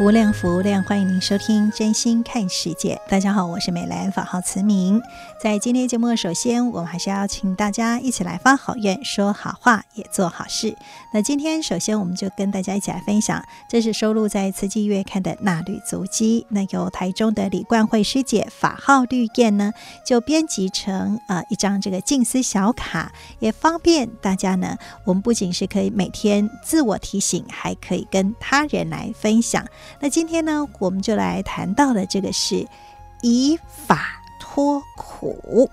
无量福量，欢迎您收听《真心看世界》。大家好，我是美兰，法号慈明。在今天节目，首先我们还是要请大家一起来发好愿，说好话，也做好事。那今天首先我们就跟大家一起来分享，这是收录在《慈济月刊》的纳履足迹。那由台中的李冠慧师姐法号绿燕呢，就编辑成呃一张这个静思小卡，也方便大家呢。我们不仅是可以每天自我提醒，还可以跟他人来分享。那今天呢，我们就来谈到的这个是以法脱苦。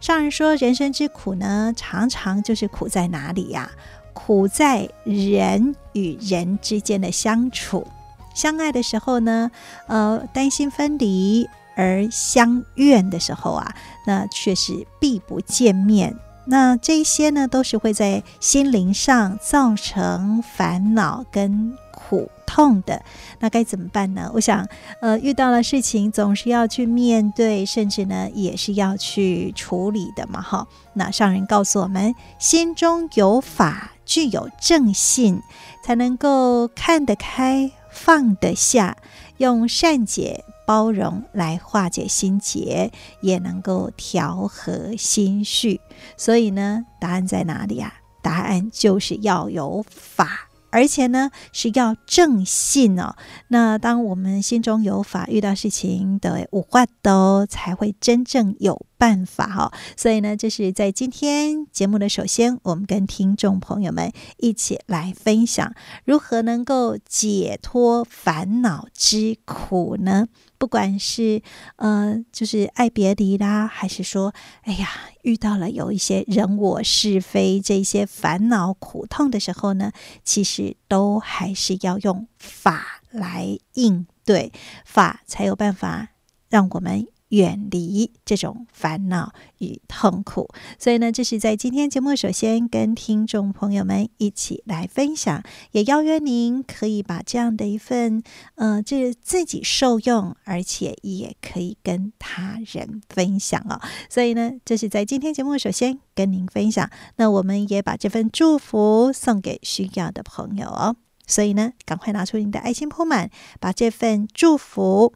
上人说，人生之苦呢，常常就是苦在哪里呀？苦在人与人之间的相处，相爱的时候呢，呃，担心分离；而相怨的时候啊，那却是避不见面。那这些呢，都是会在心灵上造成烦恼跟苦痛的。那该怎么办呢？我想，呃，遇到了事情总是要去面对，甚至呢，也是要去处理的嘛。哈，那上人告诉我们，心中有法，具有正信，才能够看得开，放得下，用善解。包容来化解心结，也能够调和心绪。所以呢，答案在哪里呀？答案就是要有法。而且呢，是要正信哦。那当我们心中有法，遇到事情的五化都才会真正有办法哈。所以呢，这是在今天节目的首先，我们跟听众朋友们一起来分享如何能够解脱烦恼之苦呢？不管是呃，就是爱别离啦，还是说，哎呀，遇到了有一些人我是非这些烦恼苦痛的时候呢，其实都还是要用法来应对，法才有办法让我们。远离这种烦恼与痛苦，所以呢，这是在今天节目首先跟听众朋友们一起来分享，也邀约您可以把这样的一份，呃，这自己受用，而且也可以跟他人分享哦。所以呢，这是在今天节目首先跟您分享，那我们也把这份祝福送给需要的朋友哦。所以呢，赶快拿出您的爱心铺满，把这份祝福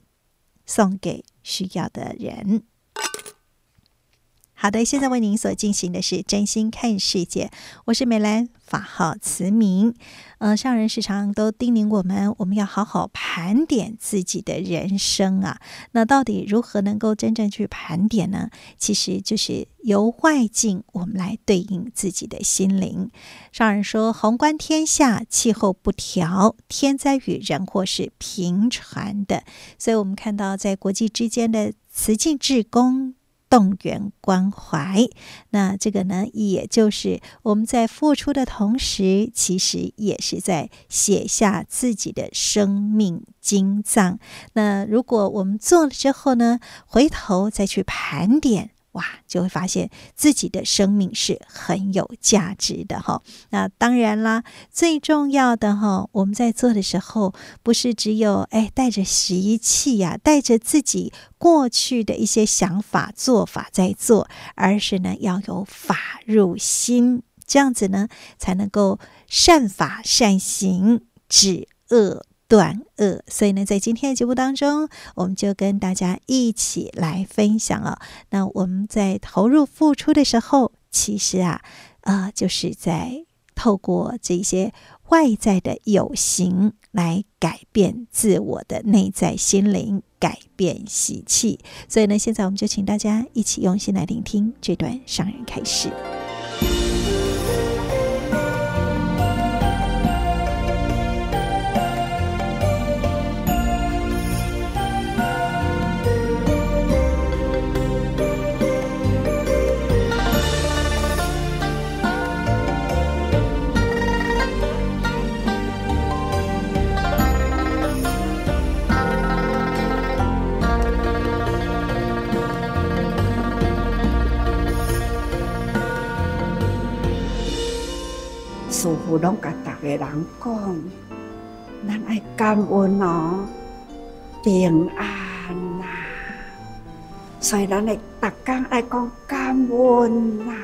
送给。需要的人。好的，现在为您所进行的是真心看世界，我是美兰，法号慈明。呃，上人时常都叮咛我们，我们要好好拍盘点自己的人生啊。那到底如何能够真正去盘点呢？其实就是由外境我们来对应自己的心灵。上人说，宏观天下气候不调，天灾与人祸是平传的，所以我们看到在国际之间的慈济志工。动员关怀，那这个呢，也就是我们在付出的同时，其实也是在写下自己的生命经藏。那如果我们做了之后呢，回头再去盘点。哇，就会发现自己的生命是很有价值的哈。那当然啦，最重要的哈，我们在做的时候，不是只有哎带着习气呀，带着自己过去的一些想法做法在做，而是呢要有法入心，这样子呢才能够善法善行，止恶。断恶，所以呢，在今天的节目当中，我们就跟大家一起来分享啊。那我们在投入付出的时候，其实啊，啊、呃，就是在透过这些外在的有形来改变自我的内在心灵，改变习气。所以呢，现在我们就请大家一起用心来聆听这段上人开示。师父拢甲逐个人讲，咱爱感恩哦，平安呐、啊。所以咱会逐工爱讲感恩呐、啊，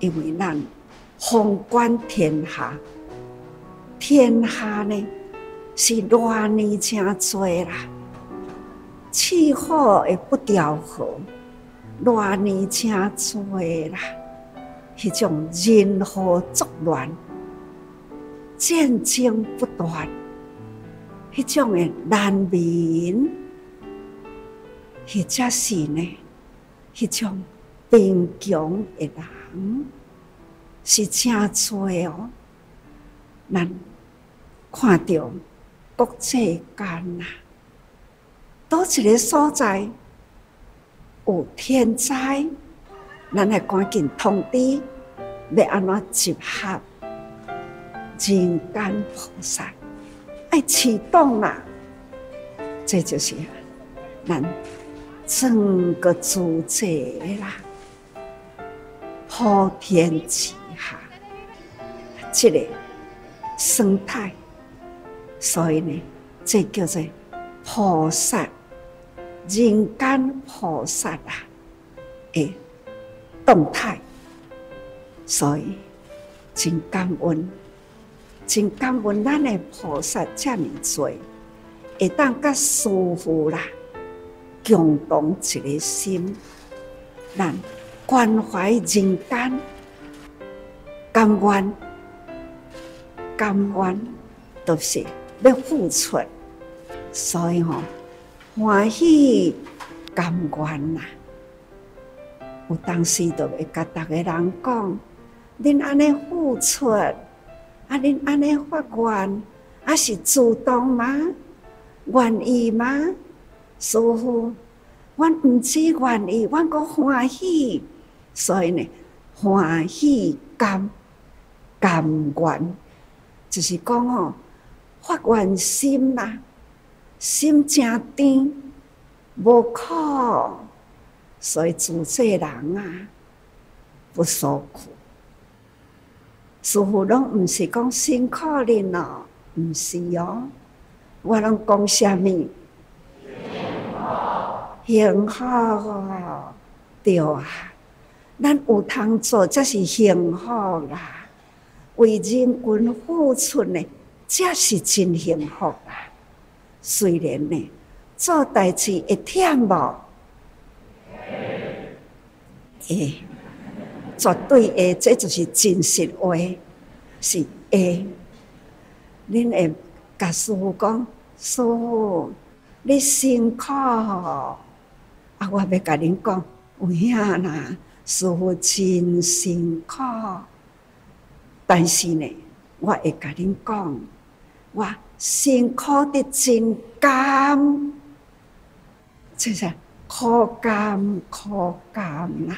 因为咱宏观天下，天下呢是偌呢真多啦，气候也不调和，偌呢真多啦。迄种人祸作乱、战争不断，迄种诶难民，或者是呢，迄种贫穷诶人，是真多哦。咱看到国际间呐，倒一个所在有天灾。咱来赶紧通知，要安怎集合人间菩萨，爱启动啦！这就是咱整个组织啦，普天之下，这个生态，所以呢，这叫做菩萨，人间菩萨啊！诶。动态，所以真感恩，真感恩咱的菩萨这么多，会当甲师父啦，共同一个心，咱关怀人间，甘愿，甘愿都是要付出，所以吼欢喜甘愿呐。有当时就会甲逐个人讲：恁安尼付出，啊，恁安尼发愿，啊是主动吗？愿意吗？师傅，阮毋止愿意，阮阁欢喜，所以呢，欢喜甘甘愿，就是讲哦，发愿心啦，心诚甜，无苦。所以做这人啊，不受苦。师父拢毋是讲辛苦恁哦，毋是哦。我拢讲啥物？幸福哦，对啊。咱有通做，则是幸福啦。为人群付出呢，则是真幸福啦。虽然呢，做代志会忝无。会，绝对会，这就是真实话，是会。恁会甲师父讲，师父，你辛苦。啊，我要甲恁讲，有影啦，师父真辛苦。但是呢，我会甲恁讲，我辛苦的真甘，就是苦甘苦甘啦。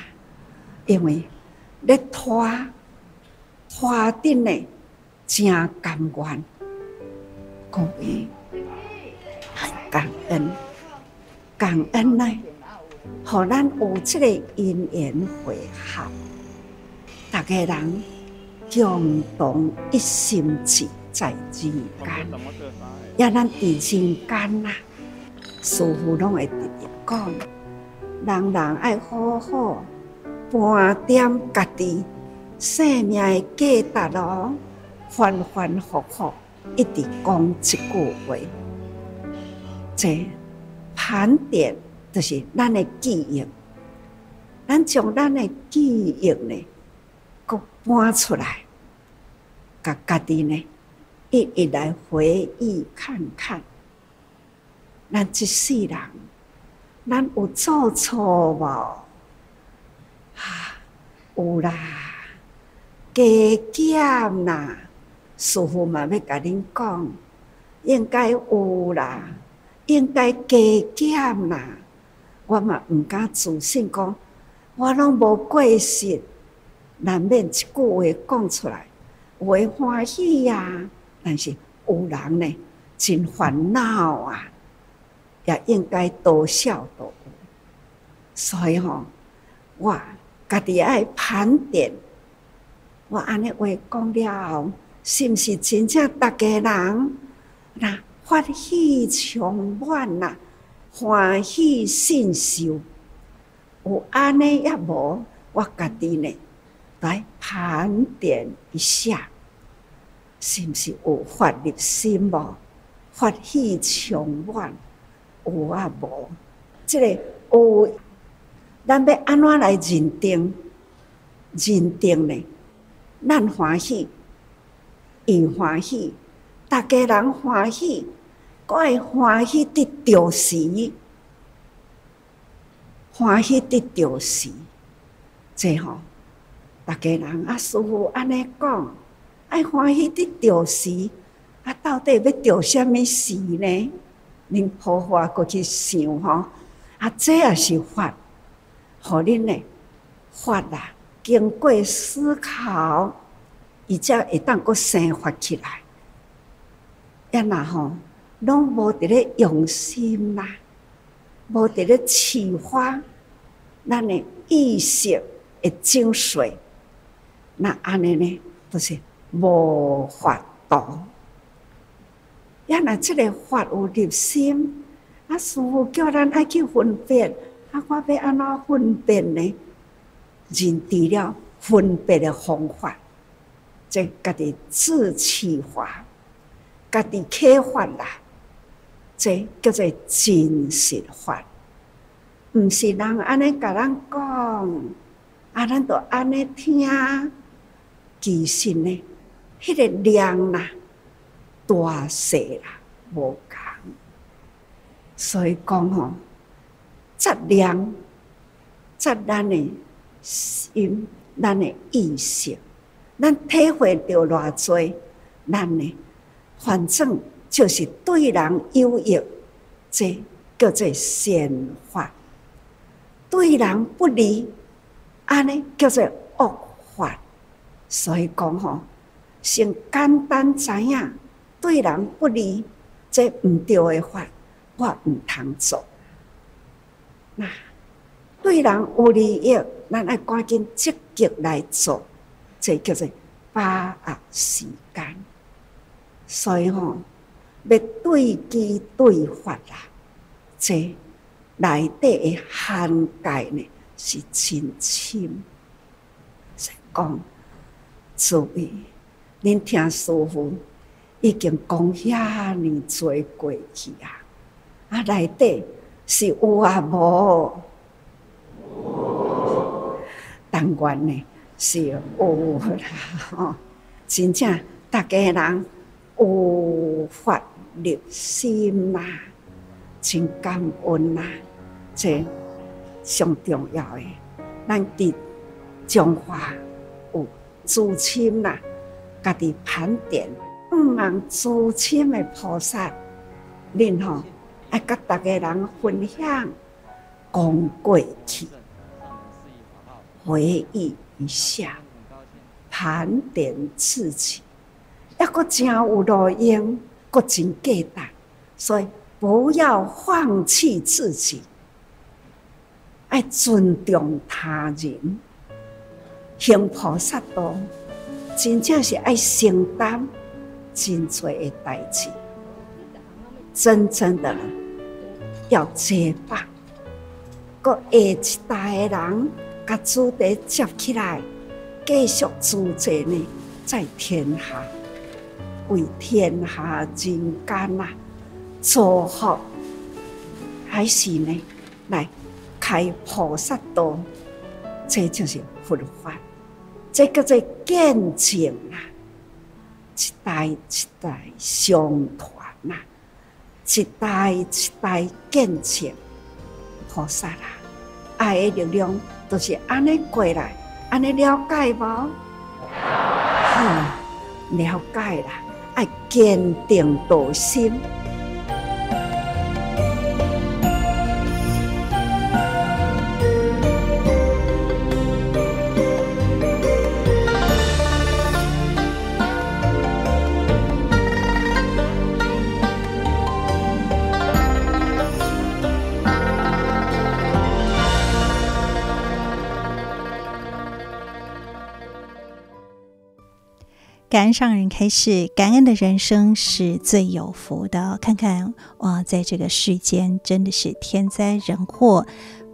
因为咧拖拖顶呢，真甘愿，各位很感恩，感恩呢，互咱有这个因缘会合，大家人共同一心志在人间，要咱伫人间呐，师父拢会直直讲，人人爱好好。盘点家己生命的价值咯，反反复复一直讲一句话，这盘点就是咱的记忆，咱将咱的记忆呢，搁搬出来，甲家己呢一一来回忆看看，咱一世人，咱有做错无？有啦，加减啦，师父嘛要甲恁讲，应该有啦，应该加减啦。我嘛毋敢自信讲，我拢无过失，难免一句话讲出来，会欢喜、啊。但是有人呢，真烦恼啊，也应该多笑多。所以吼、我家己爱盘点，我安尼话讲了后，是毋是真正逐个人那发喜充满呐？欢喜信受，有安尼也无，我家己呢来盘点一下，是毋是有发入心无？发喜充满，有啊无？即、这个有，咱要安怎来认定？认定呢？咱欢喜，伊欢喜，逐家人欢喜。我爱欢喜得着时，欢喜得着时，这吼，大家人啊，师傅安尼讲，爱欢喜得着时，啊，到底要着什么时呢？恁好好过去想吼，啊，这也是法，互恁呢法啦，经过思考，伊才会当阁生发起来，也若吼。拢无伫咧用心啦，无伫咧启发咱诶意识诶精髓，那安尼呢，就是无法度。也若即个法有入心，啊，师傅叫咱爱去分辨，啊，我要安怎分辨呢？认知了分别诶方法，即家己自启发，家己开发啦。这叫做真实法，毋是人安尼甲咱讲，啊，咱都安尼听。其实呢，迄、个量啦，大细啦，无共。所以讲吼，质量，质咱的心，咱的意识，咱体会到偌济，咱呢，反正。就是对人有益，这叫做善法；对人不利，安尼叫做恶法。所以讲吼，先简单知影，对人不利，这毋对的法，我毋通做。对人有利益，咱爱赶紧积极来做，这叫做把握时间。所以吼。要对机对法啦，这内底的涵盖呢是真深。是讲，注意，恁听师傅已经讲遐尼多过去啊，啊内底是有啊无？当然呢是有啦，吼，真正大家人有法。入心啦，真感恩啦，这上重要诶。咱伫中华有至亲啦，家己盘点，毋茫至亲诶菩萨，恁吼爱甲逐个人分享，讲过去，回忆一下，盘点自己，抑阁真有路用。阁真简单，所以不要放弃自己，爱尊重他人，行菩萨道，真正是爱承担真多的代志，真正的要接棒，个下一代的人甲主地接起来，继续主持呢，在天下。为天下人间呐，祝福还是呢？来开菩萨道，这就是佛法，这叫做见证啊！一代一代相传呐，一代一代见证菩萨啦，爱的力量都是安尼过来，安尼了解无？好，了解啦，爱坚定道心。感恩上人开示，感恩的人生是最有福的。看看哇，在这个世间真的是天灾人祸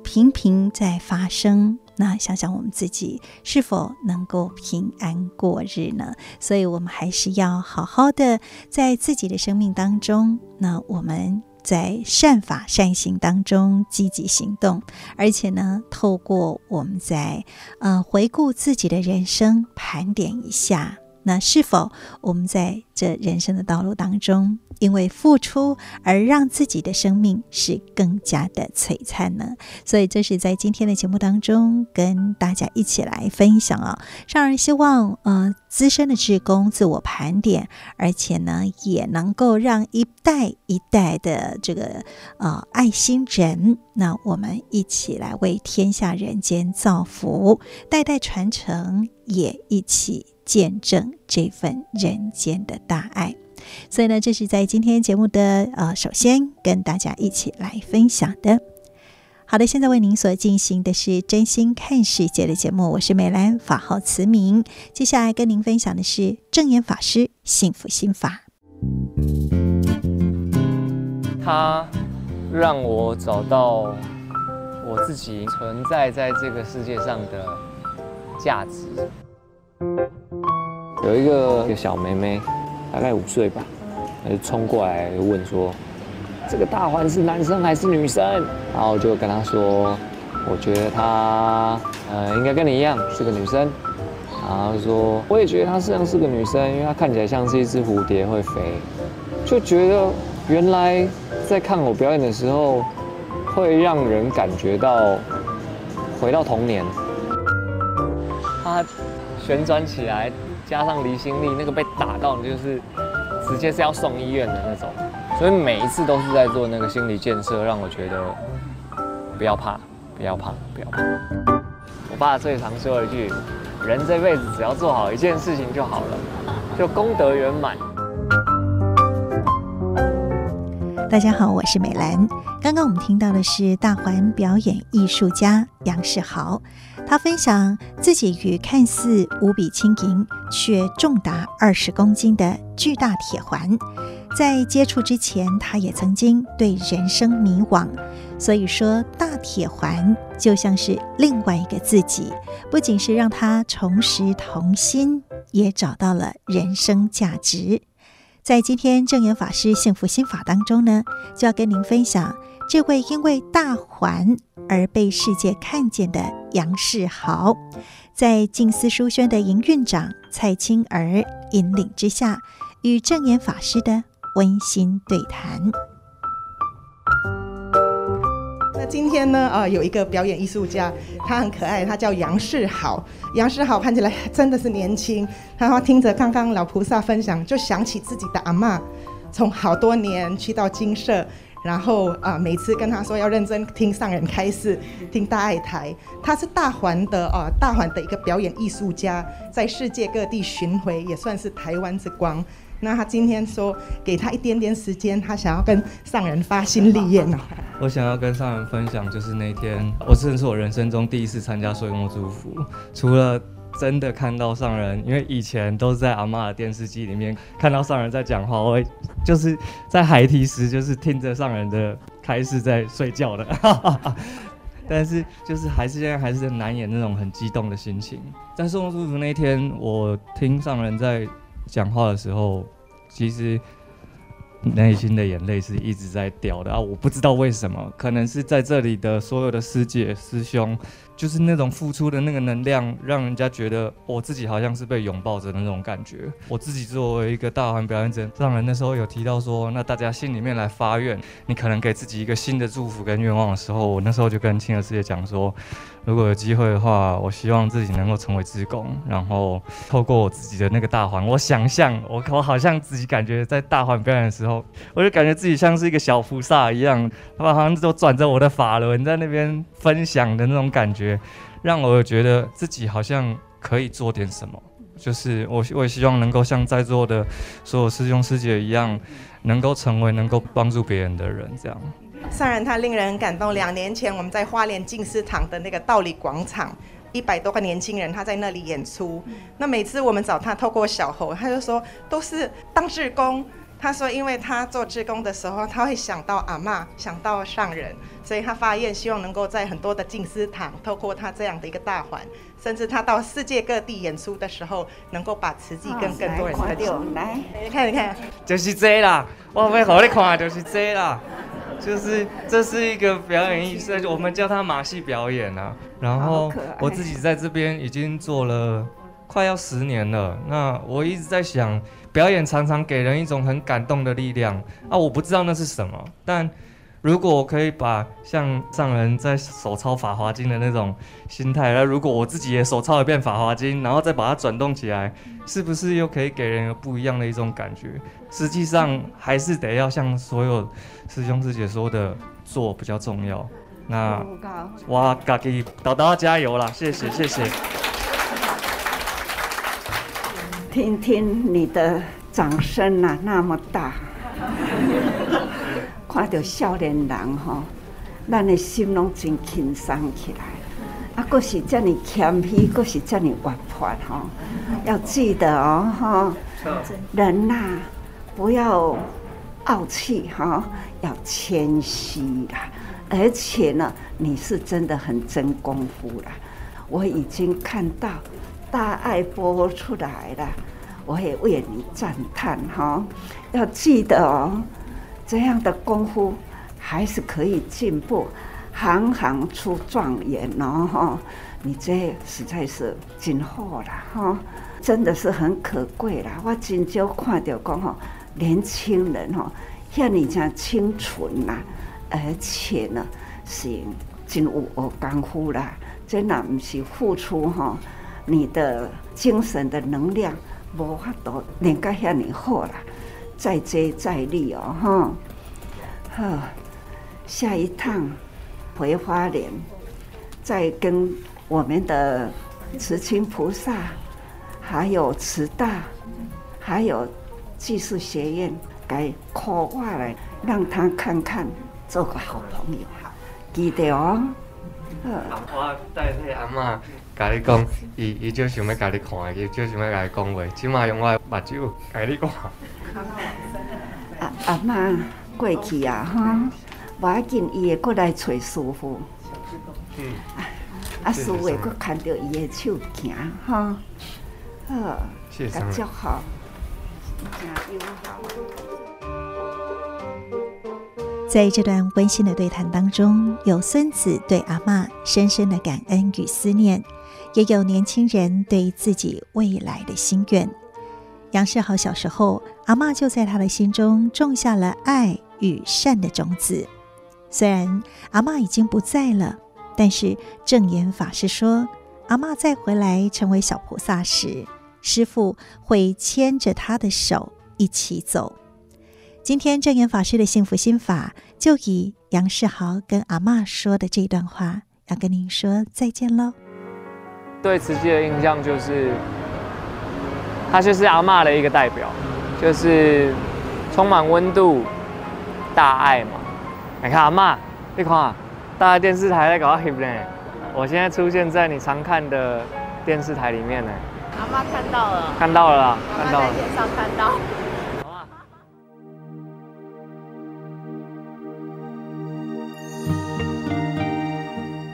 频频在发生。那想想我们自己是否能够平安过日呢？所以，我们还是要好好的在自己的生命当中，那我们在善法善行当中积极行动，而且呢，透过我们在呃回顾自己的人生，盘点一下。那是否我们在这人生的道路当中，因为付出而让自己的生命是更加的璀璨呢？所以这是在今天的节目当中跟大家一起来分享啊。上人希望呃资深的志工自我盘点，而且呢也能够让一代一代的这个呃爱心人，那我们一起来为天下人间造福，代代传承，也一起。见证这份人间的大爱，所以呢，这是在今天节目的呃，首先跟大家一起来分享的。好的，现在为您所进行的是真心看世界的节目，我是美兰，法号慈明。接下来跟您分享的是证言法师幸福心法。他让我找到我自己存在在这个世界上的价值。有一个一个小妹妹，大概五岁吧，她就冲过来问说：“这个大环是男生还是女生？”然后我就跟她说：“我觉得她呃应该跟你一样是个女生。”然后说：“我也觉得她像是个女生，因为她看起来像是一只蝴蝶会飞。”就觉得原来在看我表演的时候，会让人感觉到回到童年。她旋转起来。加上离心力，那个被打到你就是直接是要送医院的那种，所以每一次都是在做那个心理建设，让我觉得不要怕，不要怕，不要怕。我爸最常说一句：人这辈子只要做好一件事情就好了，就功德圆满。大家好，我是美兰。刚刚我们听到的是大环表演艺术家杨世豪。他分享自己与看似无比轻盈却重达二十公斤的巨大铁环，在接触之前，他也曾经对人生迷惘。所以说，大铁环就像是另外一个自己，不仅是让他重拾童心，也找到了人生价值。在今天证严法师幸福心法当中呢，就要跟您分享。这位因为大环而被世界看见的杨世豪，在静思书轩的营运长蔡清儿引领之下，与证言法师的温馨对谈。那今天呢，呃，有一个表演艺术家，他很可爱，他叫杨世豪。杨世豪看起来真的是年轻。他说听着刚刚老菩萨分享，就想起自己的阿嬷，从好多年去到精舍。然后啊，每次跟他说要认真听上人开示，听大爱台。他是大环的啊，大环的一个表演艺术家，在世界各地巡回，也算是台湾之光。那他今天说，给他一点点时间，他想要跟上人发心立愿哦。我想要跟上人分享，就是那天，我真的是我人生中第一次参加岁末祝福，除了。真的看到上人，因为以前都是在阿嬷的电视机里面看到上人在讲话，我就是在孩提时就是听着上人的开示在睡觉的，但是就是还是现在还是难掩那种很激动的心情。在送祝福那天，我听上人在讲话的时候，其实内心的眼泪是一直在掉的啊！我不知道为什么，可能是在这里的所有的师姐师兄。就是那种付出的那个能量，让人家觉得我自己好像是被拥抱着的那种感觉。我自己作为一个大环表演者，让人那时候有提到说，那大家心里面来发愿，你可能给自己一个新的祝福跟愿望的时候，我那时候就跟青儿师姐讲说，如果有机会的话，我希望自己能够成为志工，然后透过我自己的那个大环，我想象我我好像自己感觉在大环表演的时候，我就感觉自己像是一个小菩萨一样，他们好像都转着我的法轮在那边分享的那种感觉。让我觉得自己好像可以做点什么，就是我我也希望能够像在座的所有师兄师姐一样，能够成为能够帮助别人的人。这样，上人他令人感动。两年前我们在花莲静思堂的那个道理广场，一百多个年轻人他在那里演出。那每次我们找他，透过小侯，他就说都是当志工。他说，因为他做志工的时候，他会想到阿嬷，想到上人，所以他发愿希望能够在很多的静思堂，透过他这样的一个大环，甚至他到世界各地演出的时候，能够把慈济跟更多人分享。来，你看，你看，就是这啦，我要好你看，就是这啦，就是这是一个表演艺术，我们叫它马戏表演啊。然后我自己在这边已经做了快要十年了，那我一直在想。表演常常给人一种很感动的力量啊！我不知道那是什么，但如果我可以把像上人在手抄《法华经》的那种心态，那如果我自己也手抄一遍《法华经》，然后再把它转动起来，是不是又可以给人有不一样的一种感觉？实际上还是得要像所有师兄师姐说的，做比较重要。那我自己豆豆加油啦！谢谢，谢谢。听听你的掌声啊，那么大，看到少年人吼，咱的心拢真轻松起来。啊，阁是这么谦虚，阁是这么活泼吼。要记得哦，哈，人呐、啊，不要傲气哈，要谦虚啦。而且呢，你是真的很真功夫了，我已经看到。大爱播出来了，我也为你赞叹哈！要记得哦，这样的功夫还是可以进步，行行出状元哦哈！你这实在是真好了哈，真的是很可贵啦。我真少看到讲哈，年轻人哈，像你这样清纯呐，而且呢是真有学功夫啦，真的不是付出哈。你的精神的能量无法度练个遐尔好啦，再接再厉哦，哈，好，下一趟回花莲，再跟我们的慈亲菩萨，还有慈大，还有技术学院，该 call 过来，让他看看，做个好朋友，记得哦。我带替阿嬷。甲你讲，伊伊就想要甲你看，伊就想要甲你讲话，起码用我目睭甲你看。阿阿嬷过去啊，哈，无要紧，伊会过来找师傅。嗯。啊，师傅会过看到伊的手行，哈。好。谢谢。感觉好。加油！在这段温馨的对谈当中，有孙子对阿嬷深深的感恩与思念。也有年轻人对自己未来的心愿。杨世豪小时候，阿嬷就在他的心中种下了爱与善的种子。虽然阿嬷已经不在了，但是证言法师说，阿嬷再回来成为小菩萨时，师父会牵着他的手一起走。今天正言法师的幸福心法，就以杨世豪跟阿嬷说的这段话，要跟您说再见喽。对慈济的印象就是，他就是阿嬷的一个代表，就是充满温度、大爱嘛。你看阿嬷，你看，大家电视台在搞翕呢。我现在出现在你常看的电视台里面呢。阿妈看到了，看到了啦，看到了。在天上看到。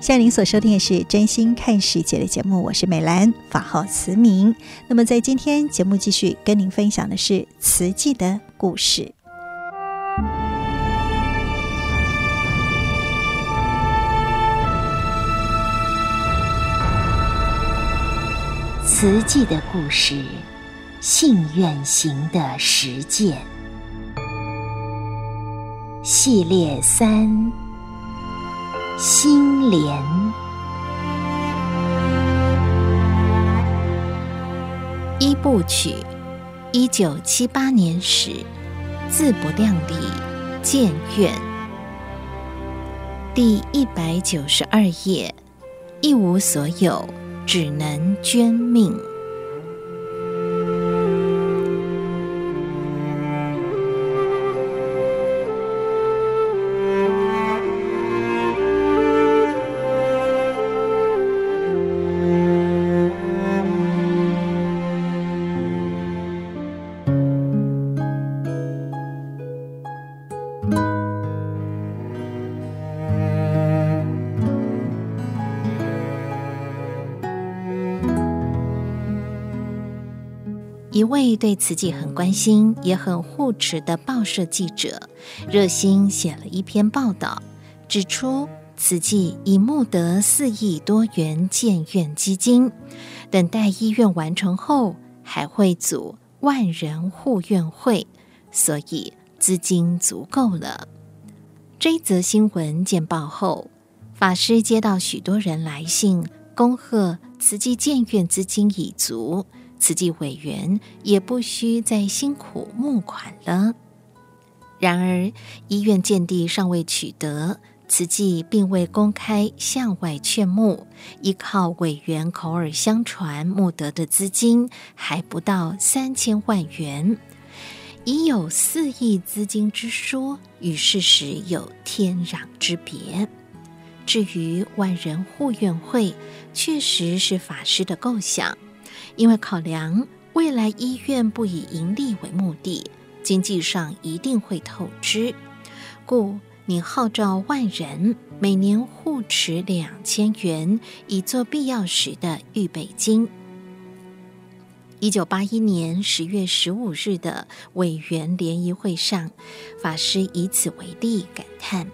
现在您所收听的是《真心看世界》的节目，我是美兰，法号慈明。那么在今天节目继续跟您分享的是慈济的故事。慈济的故事，信愿行的实践系列三：心莲。一部曲，一九七八年始，自不量力，建愿。第一百九十二页，一无所有。只能捐命。对慈济很关心也很护持的报社记者，热心写了一篇报道，指出慈济已募得四亿多元建院基金，等待医院完成后，还会组万人护院会，所以资金足够了。这一则新闻见报后，法师接到许多人来信，恭贺慈济建院资金已足。慈济委员也不需再辛苦募款了。然而，医院建地尚未取得，慈济并未公开向外劝募，依靠委员口耳相传募得的资金还不到三千万元，已有四亿资金之说，与事实有天壤之别。至于万人护院会，确实是法师的构想。因为考量未来医院不以盈利为目的，经济上一定会透支，故你号召万人每年护持两千元，以做必要时的预备金。一九八一年十月十五日的委员联谊会上，法师以此为例，感叹：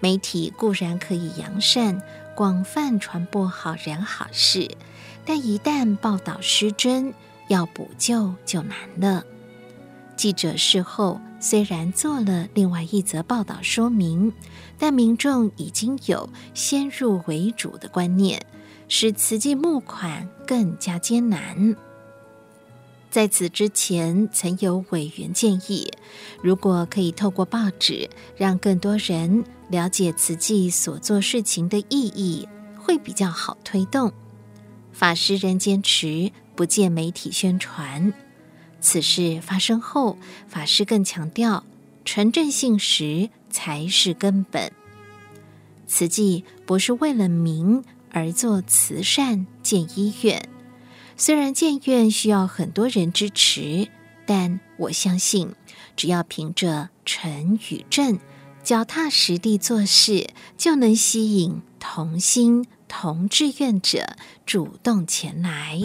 媒体固然可以扬善，广泛传播好人好事。但一旦报道失真，要补救就难了。记者事后虽然做了另外一则报道说明，但民众已经有先入为主的观念，使慈济募款更加艰难。在此之前，曾有委员建议，如果可以透过报纸让更多人了解慈济所做事情的意义，会比较好推动。法师仍坚持不借媒体宣传。此事发生后，法师更强调纯正信实才是根本。慈济不是为了名而做慈善建医院，虽然建院需要很多人支持，但我相信，只要凭着诚与正，脚踏实地做事，就能吸引同心。同志愿者主动前来。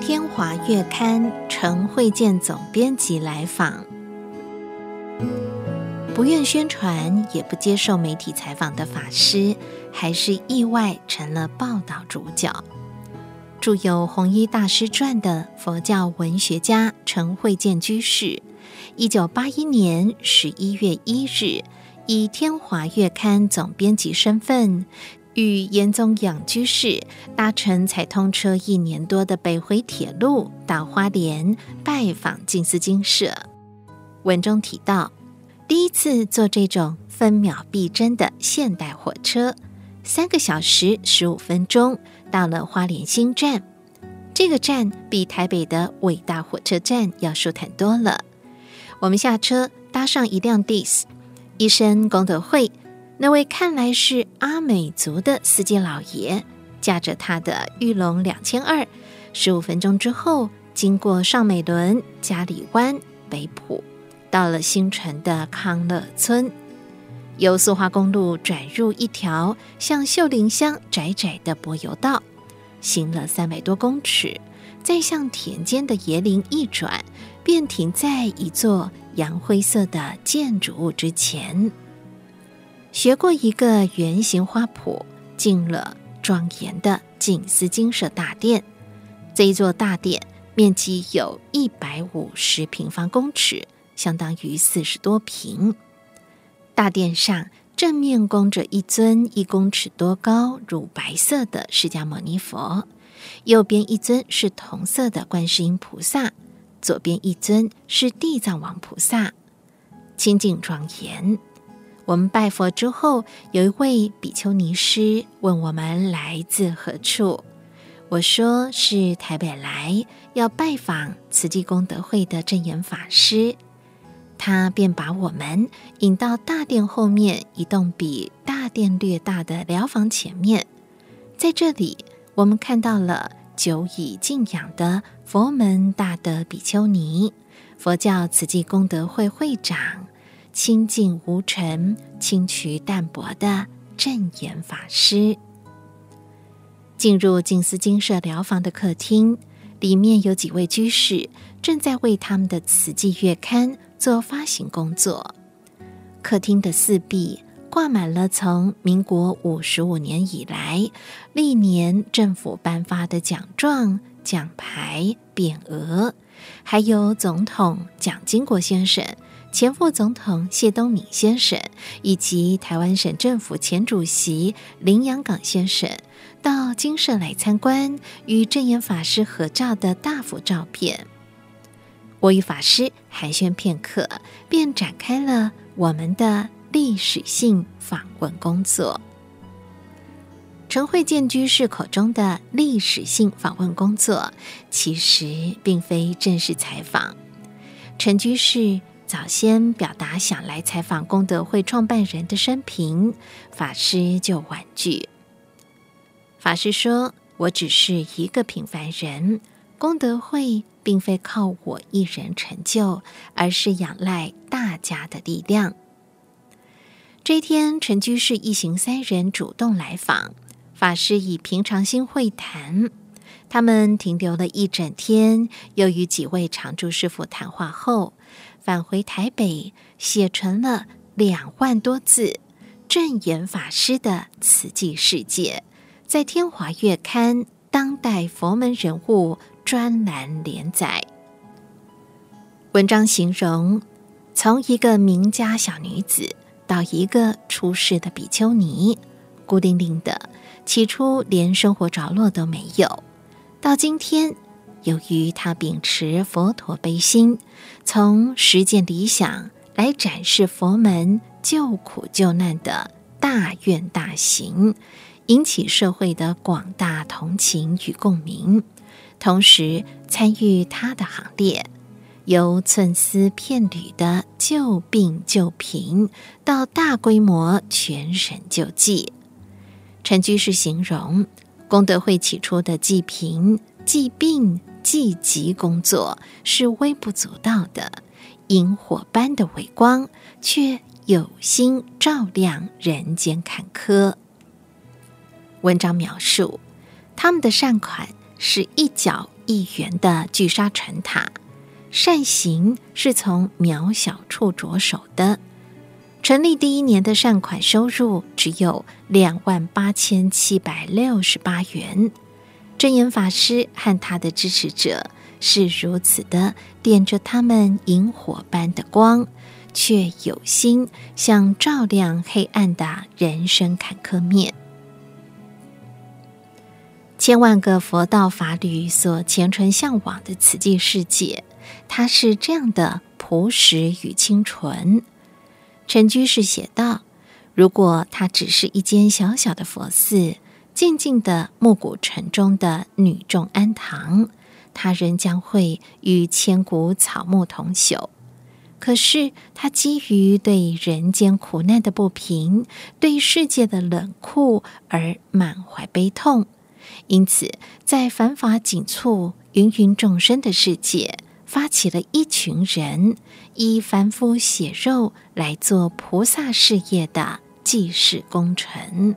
天华月刊陈慧建总编辑来访，不愿宣传也不接受媒体采访的法师，还是意外成了报道主角。著有《弘一大师传》的佛教文学家陈慧建居士，一九八一年十一月一日，以《天华月刊》总编辑身份，与严宗养居士搭乘才通车一年多的北回铁路到花莲拜访静思精舍。文中提到，第一次坐这种分秒必争的现代火车，三个小时十五分钟。到了花莲新站，这个站比台北的伟大火车站要舒坦多了。我们下车，搭上一辆 DIS，一身功德会，那位看来是阿美族的司机老爷，驾着他的玉龙两千二，十五分钟之后，经过上美仑、嘉里湾、北埔，到了新城的康乐村。由苏花公路转入一条向秀林乡窄窄的柏油道，行了三百多公尺，再向田间的椰林一转，便停在一座洋灰色的建筑物之前。学过一个圆形花圃，进了庄严的景思精舍大殿。这一座大殿面积有一百五十平方公尺，相当于四十多平。大殿上正面供着一尊一公尺多高、乳白色的释迦牟尼佛，右边一尊是铜色的观世音菩萨，左边一尊是地藏王菩萨，清净庄严。我们拜佛之后，有一位比丘尼师问我们来自何处。我说是台北来要拜访慈济功德会的证严法师，他便把我们引到大殿后面一栋比大殿略大的疗房前面。在这里，我们看到了久已敬仰的佛门大德比丘尼，佛教慈济功德会会长。清净无尘、清渠淡泊的正言法师，进入静思精舍疗房的客厅，里面有几位居士正在为他们的慈济月刊做发行工作。客厅的四壁挂满了从民国五十五年以来历年政府颁发的奖状、奖牌、匾额，还有总统蒋经国先生。前副总统谢东闵先生以及台湾省政府前主席林洋港先生到金舍来参观，与证严法师合照的大幅照片。我与法师寒暄片刻，便展开了我们的历史性访问工作。陈慧建居士口中的历史性访问工作，其实并非正式采访。陈居士。早先表达想来采访功德会创办人的生平，法师就婉拒。法师说：“我只是一个平凡人，功德会并非靠我一人成就，而是仰赖大家的力量。”这天，陈居士一行三人主动来访，法师以平常心会谈。他们停留了一整天，又与几位常住师父谈话后。返回台北，写成了两万多字正言法师的慈济世界，在天华月刊当代佛门人物专栏连载。文章形容从一个名家小女子到一个出世的比丘尼，孤零零的，起初连生活着落都没有，到今天。由于她秉持佛陀悲心，从实践理想来展示佛门救苦救难的大愿大行，引起社会的广大同情与共鸣，同时参与他的行列，由寸丝片缕的救病救贫，到大规模全省救济。陈居士形容功德会起初的济贫济病。济急工作是微不足道的，萤火般的微光，却有心照亮人间坎坷。文章描述他们的善款是一角一圆的聚沙成塔，善行是从渺小处着手的。成立第一年的善款收入只有两万八千七百六十八元。真言法师和他的支持者是如此的点着他们萤火般的光，却有心想照亮黑暗的人生坎坷面。千万个佛道法侣所虔诚向往的慈济世界，它是这样的朴实与清纯。陈居士写道：“如果它只是一间小小的佛寺。”静静的暮鼓晨钟的女众庵堂，它仍将会与千古草木同朽。可是，他基于对人间苦难的不平，对世界的冷酷而满怀悲痛，因此，在繁华紧促、芸芸众生的世界，发起了一群人以凡夫血肉来做菩萨事业的济世功臣。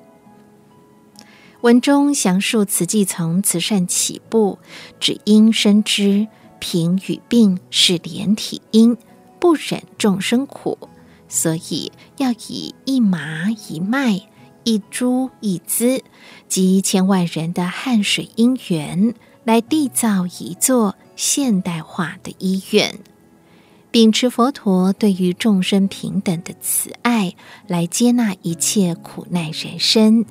文中详述慈济从慈善起步，只因深知贫与病是连体因，不忍众生苦，所以要以一麻一麦、一株一资及千万人的汗水因缘，来缔造一座现代化的医院。秉持佛陀对于众生平等的慈爱，来接纳一切苦难人生。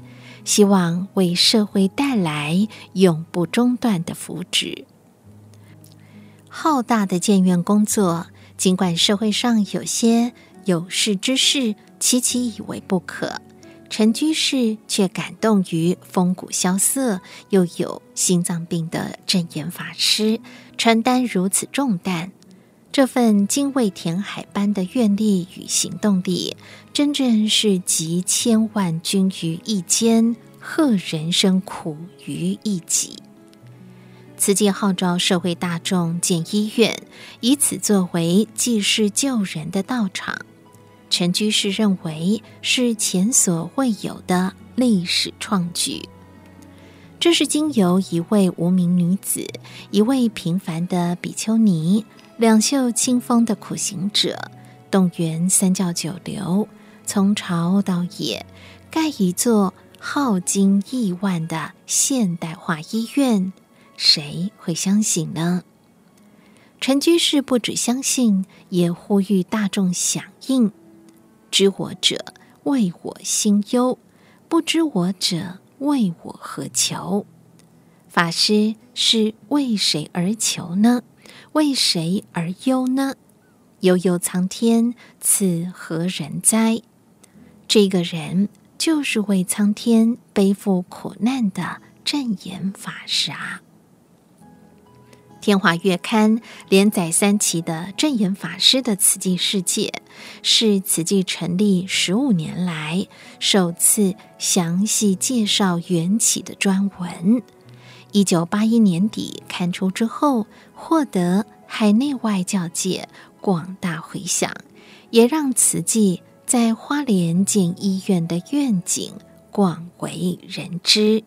希望为社会带来永不中断的福祉。浩大的建院工作，尽管社会上有些有识之士齐齐以为不可，陈居士却感动于风骨萧瑟又有心脏病的证严法师承担如此重担。这份精卫填海般的愿力与行动力，真正是集千万军于一肩，贺人生苦于一己。慈济号召社会大众建医院，以此作为济世救人的道场。陈居士认为是前所未有的历史创举。这是经由一位无名女子，一位平凡的比丘尼。两袖清风的苦行者，动员三教九流，从朝到野，盖一座耗金亿万的现代化医院，谁会相信呢？陈居士不止相信，也呼吁大众响应。知我者，为我心忧；不知我者，为我何求？法师是为谁而求呢？为谁而忧呢？悠悠苍天，此何人哉？这个人就是为苍天背负苦难的证严法师啊！天华月刊连载三期的证严法师的慈济世界，是慈济成立十五年来首次详细介绍缘起的专文。一九八一年底刊出之后，获得海内外教界广大回响，也让慈济在花莲建医院的愿景广为人知。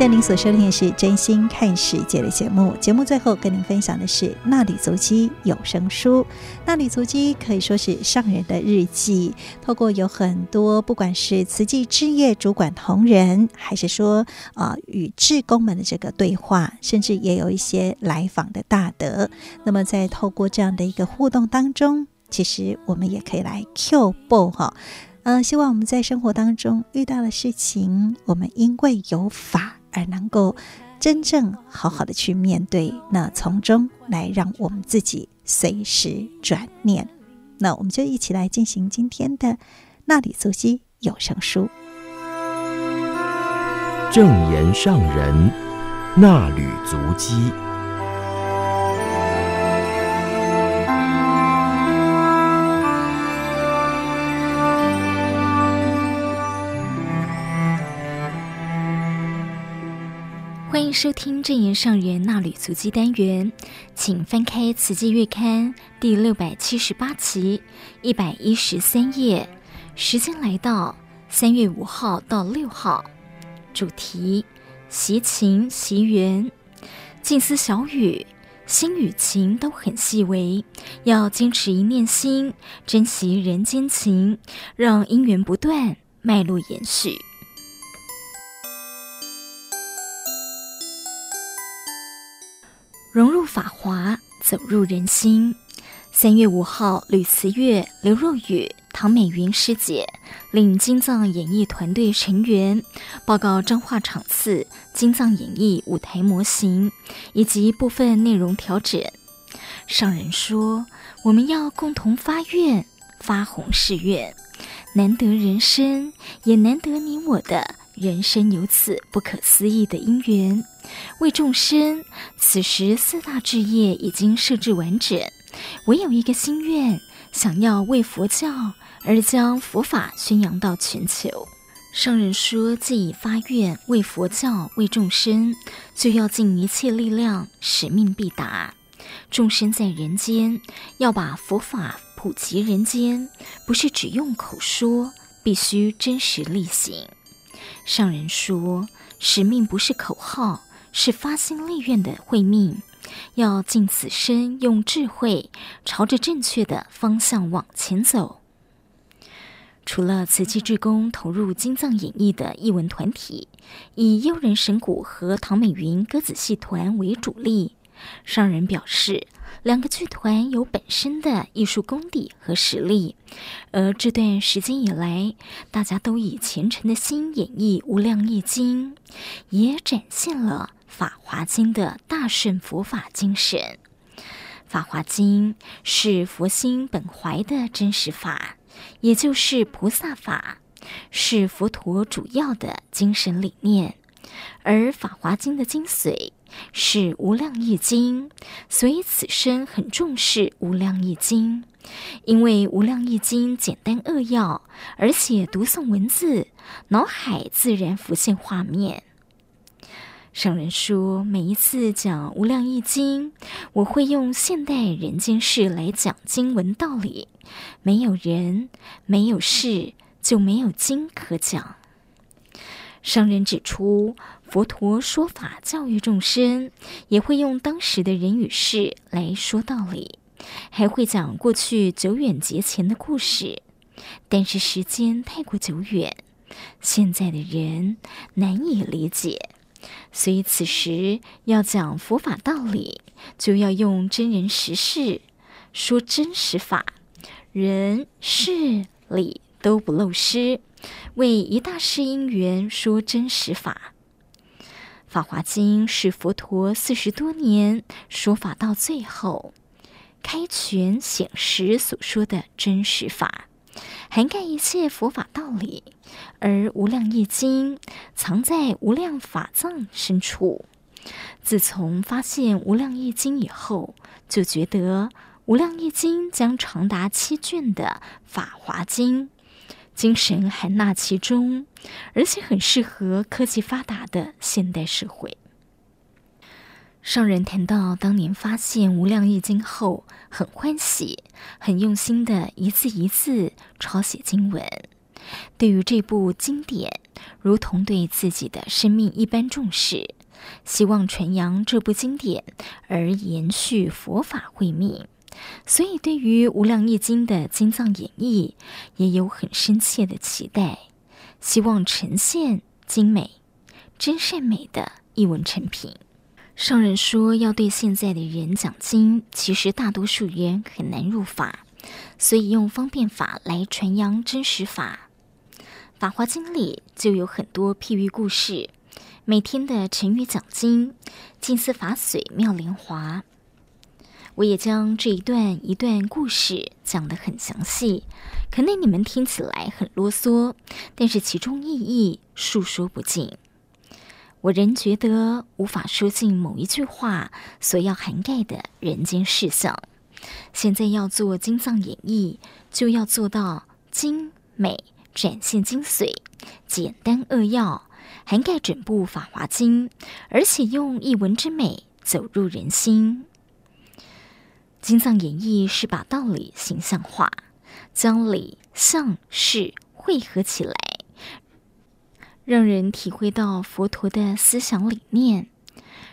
在您所收听的是《真心看世界》的节目，节目最后跟您分享的是《衲履足迹有声书》。《衲履足迹》可以说是上人的日记，透过有很多不管是慈济志业主管同仁，还是说啊与志工们的这个对话，甚至也有一些来访的大德。那么在透过这样的一个互动当中，其实我们也可以来 Q 报哈。呃，希望我们在生活当中遇到的事情，我们因为有法。而能够真正好好的去面对，那从中来让我们自己随时转念。那我们就一起来进行今天的纳履足迹有声书。正言上人纳履足迹。收听正言上人纳履足迹单元，请翻开《慈济月刊》第六百七十八期一百一十三页。时间来到三月五号到六号，主题：习情习缘。静思小语，心与情都很细微，要坚持一念心，珍惜人间情，让因缘不断，脉络延续。融入法华，走入人心。三月五号，吕慈月、刘若雨、唐美云师姐领金藏演艺团队成员报告彰化场次金藏演艺舞台模型以及部分内容调整。上人说：“我们要共同发愿，发弘誓愿，难得人生，也难得你我的人生有此不可思议的因缘。为众生，此时四大志业已经设置完整。”唯有一个心愿，想要为佛教而将佛法宣扬到全球。上人说，既已发愿为佛教、为众生，就要尽一切力量，使命必达。众生在人间，要把佛法普及人间，不是只用口说，必须真实力行。上人说，使命不是口号，是发心立愿的慧命。要尽此生用智慧，朝着正确的方向往前走。除了慈济志工投入金藏演艺的艺文团体，以悠人神谷和唐美云歌子戏团为主力，上人表示，两个剧团有本身的艺术功底和实力，而这段时间以来，大家都以虔诚的心演绎《无量义经》，也展现了。《法华经》的大乘佛法精神，《法华经》是佛心本怀的真实法，也就是菩萨法，是佛陀主要的精神理念。而《法华经》的精髓是《无量义经》，所以此生很重视《无量义经》，因为《无量义经》简单扼要，而且读诵文字，脑海自然浮现画面。上人说，每一次讲《无量义经》，我会用现代人间事来讲经文道理。没有人，没有事，就没有经可讲。商人指出，佛陀说法教育众生，也会用当时的人与事来说道理，还会讲过去久远劫前的故事。但是时间太过久远，现在的人难以理解。所以此时要讲佛法道理，就要用真人实事说真实法，人事理都不漏失，为一大世因缘说真实法。《法华经》是佛陀四十多年说法到最后，开权显实所说的真实法。涵盖一切佛法道理，而《无量义经》藏在无量法藏深处。自从发现《无量义经》以后，就觉得《无量义经》将长达七卷的《法华经》精神含纳其中，而且很适合科技发达的现代社会。上人谈到当年发现《无量义经》后，很欢喜，很用心的一字一字抄写经文。对于这部经典，如同对自己的生命一般重视，希望传扬这部经典而延续佛法慧命。所以，对于《无量义经》的经藏演绎，也有很深切的期待，希望呈现精美、真善美的艺文成品。上人说，要对现在的人讲经，其实大多数人很难入法，所以用方便法来传扬真实法。《法华经》里就有很多譬喻故事，每天的晨语讲经，静思法水妙莲华。我也将这一段一段故事讲得很详细，可能你们听起来很啰嗦，但是其中意义述说不尽。我仍觉得无法说尽某一句话所要涵盖的人间事项。现在要做金藏演绎，就要做到精美，展现精髓，简单扼要，涵盖整部《法华经》，而且用一文之美走入人心。金藏演绎是把道理形象化，将理、象、事汇合起来。让人体会到佛陀的思想理念。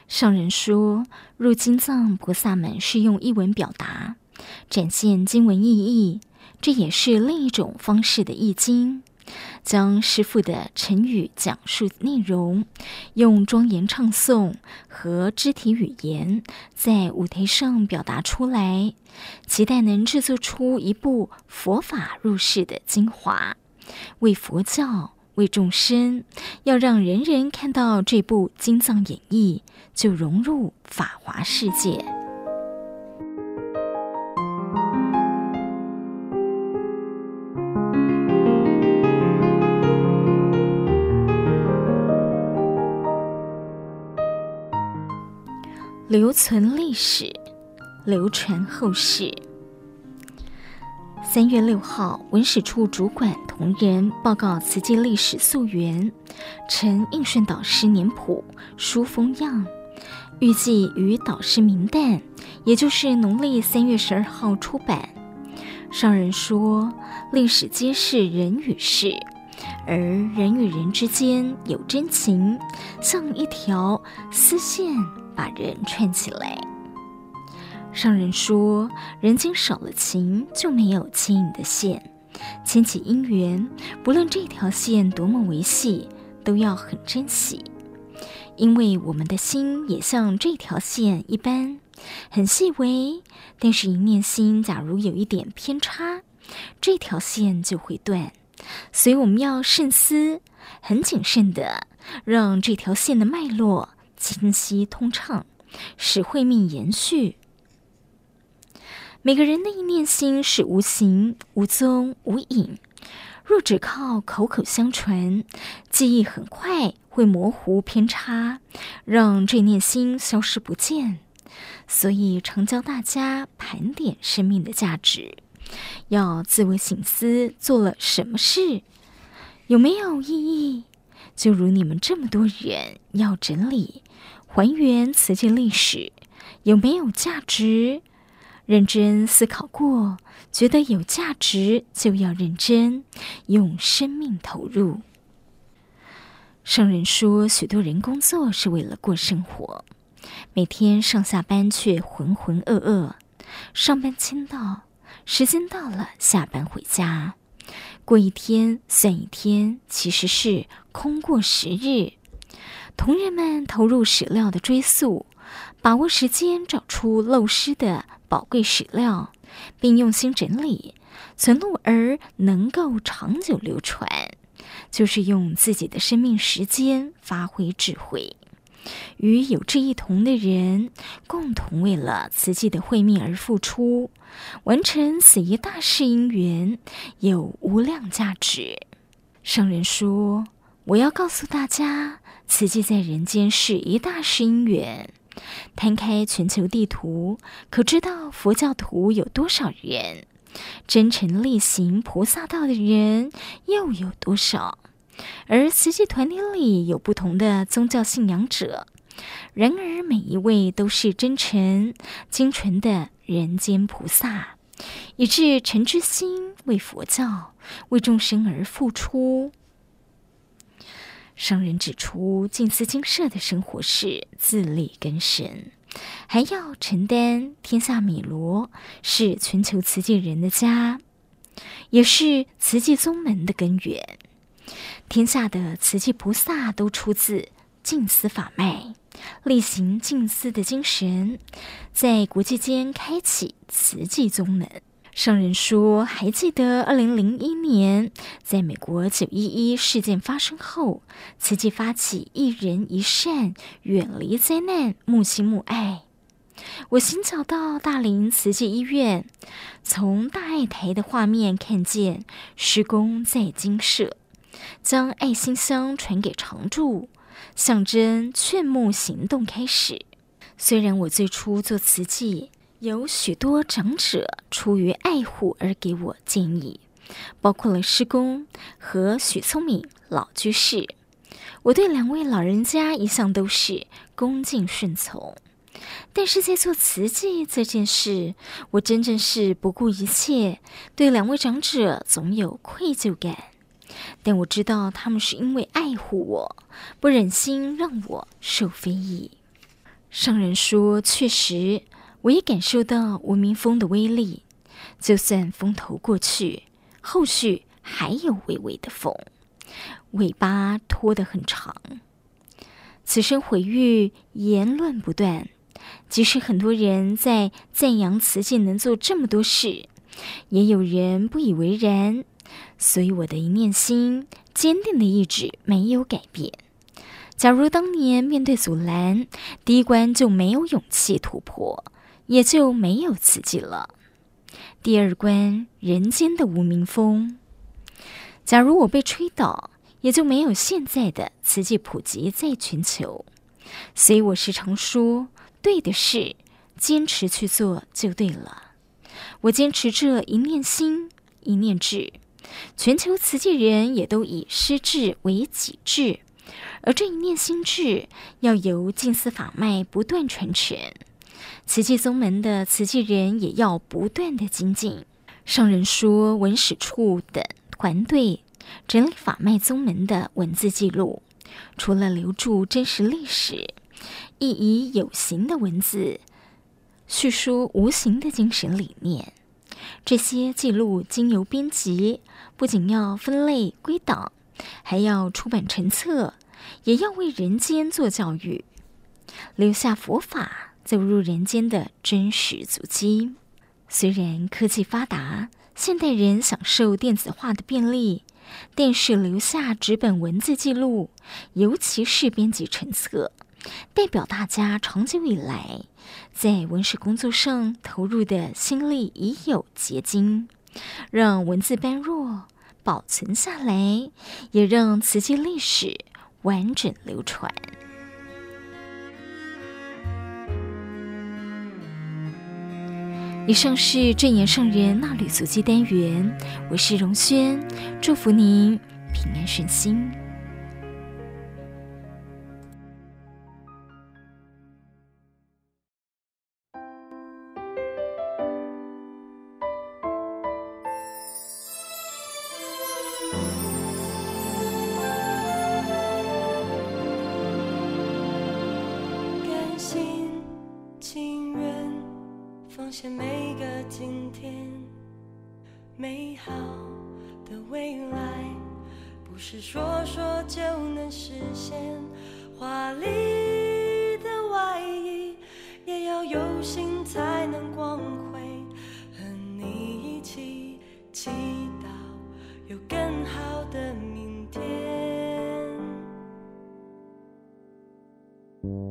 上人说，入金藏菩萨们是用译文表达，展现经文意义，这也是另一种方式的译经。将师父的成语讲述内容，用庄严唱诵和肢体语言在舞台上表达出来，期待能制作出一部佛法入世的精华，为佛教。为众生，要让人人看到这部《经藏演义》，就融入法华世界。留存历史，流传后世。三月六号，文史处主管同仁报告慈济历史溯源，呈应顺导师年谱书封样，预计于导师明诞，也就是农历三月十二号出版。上人说，历史皆是人与事，而人与人之间有真情，像一条丝线把人串起来。上人说：“人间少了情，就没有牵引的线。牵起姻缘，不论这条线多么维系，都要很珍惜，因为我们的心也像这条线一般，很细微。但是，一念心假如有一点偏差，这条线就会断。所以，我们要慎思，很谨慎的，让这条线的脉络清晰通畅，使慧命延续。”每个人的一念心是无形、无踪、无影。若只靠口口相传，记忆很快会模糊偏差，让这念心消失不见。所以常教大家盘点生命的价值，要自我省思做了什么事，有没有意义？就如你们这么多人要整理、还原瓷器历史，有没有价值？认真思考过，觉得有价值，就要认真用生命投入。圣人说，许多人工作是为了过生活，每天上下班却浑浑噩噩，上班签到，时间到了下班回家，过一天算一天，其实是空过十日。同仁们投入史料的追溯，把握时间，找出漏失的。宝贵史料，并用心整理存录，而能够长久流传，就是用自己的生命时间发挥智慧，与有志一同的人共同为了慈济的慧命而付出，完成此一大事因缘，有无量价值。圣人说：“我要告诉大家，慈济在人间是一大事因缘。”摊开全球地图，可知道佛教徒有多少人？真诚力行菩萨道的人又有多少？而慈济团体里有不同的宗教信仰者，然而每一位都是真诚、精纯的人间菩萨，以至诚之心为佛教、为众生而付出。商人指出，静思精舍的生活是自力更生，还要承担天下米罗是全球慈济人的家，也是慈济宗门的根源。天下的慈济菩萨都出自静思法脉，力行静思的精神，在国际间开启慈济宗门。上人说：“还记得二零零一年，在美国九一一事件发生后，慈济发起一人一善，远离灾难，木心木爱。我行脚到大林慈济医院，从大爱台的画面看见施工在精舍，将爱心箱传给常住，象征劝募行动开始。虽然我最初做慈济。”有许多长者出于爱护而给我建议，包括了师公和许聪明老居士。我对两位老人家一向都是恭敬顺从，但是在做慈济这件事，我真正是不顾一切，对两位长者总有愧疚感。但我知道他们是因为爱护我，不忍心让我受非议。上人说，确实。我也感受到无名风的威力，就算风头过去，后续还有微微的风，尾巴拖得很长。此生毁誉，言论不断。即使很多人在赞扬慈济能做这么多事，也有人不以为然。所以我的一念心，坚定的意志没有改变。假如当年面对阻拦，第一关就没有勇气突破，也就没有慈济了。第二关，人间的无名风。假如我被吹倒，也就没有现在的慈济普及在全球。所以我时常说，对的事，坚持去做就对了。我坚持这一念心，一念智。全球慈济人也都以失智为己智，而这一念心智要由静思法脉不断传承。慈济宗门的慈济人也要不断的精进。上人说，文史处等团队整理法脉宗门的文字记录，除了留住真实历史，亦以有形的文字叙述无形的精神理念。这些记录经由编辑，不仅要分类归档，还要出版成册，也要为人间做教育，留下佛法走入人间的真实足迹。虽然科技发达，现代人享受电子化的便利，但是留下纸本文字记录，尤其是编辑成册，代表大家长久以来在文史工作上投入的心力已有结晶。让文字般若保存下来，也让瓷器历史完整流传。以上是正言圣人纳履足迹单元，我是荣轩，祝福您平安顺心。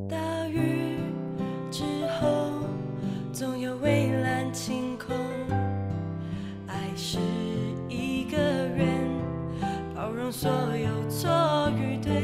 大雨之后总有蔚蓝晴空。爱是一个人包容所有错与对。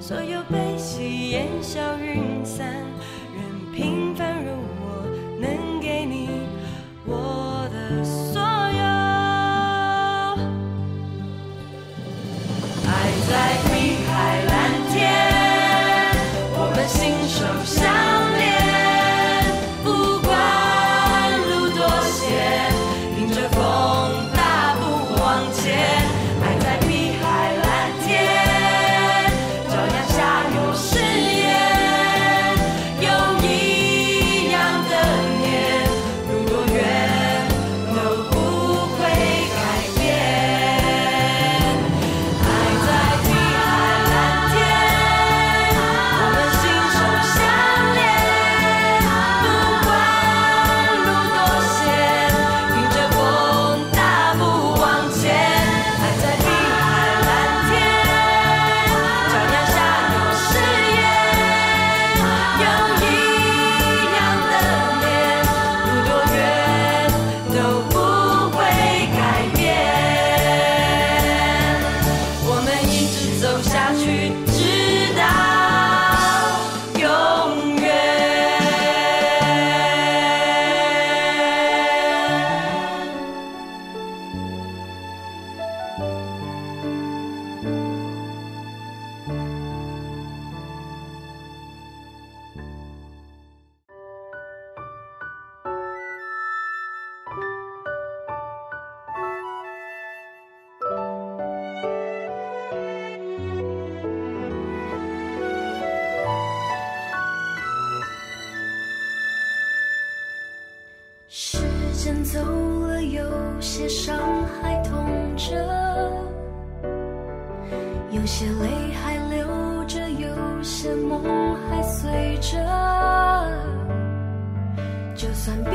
所有悲喜烟消云散任平凡如时间走了，有些伤还痛着，有些泪还流着，有些梦还随着。就算别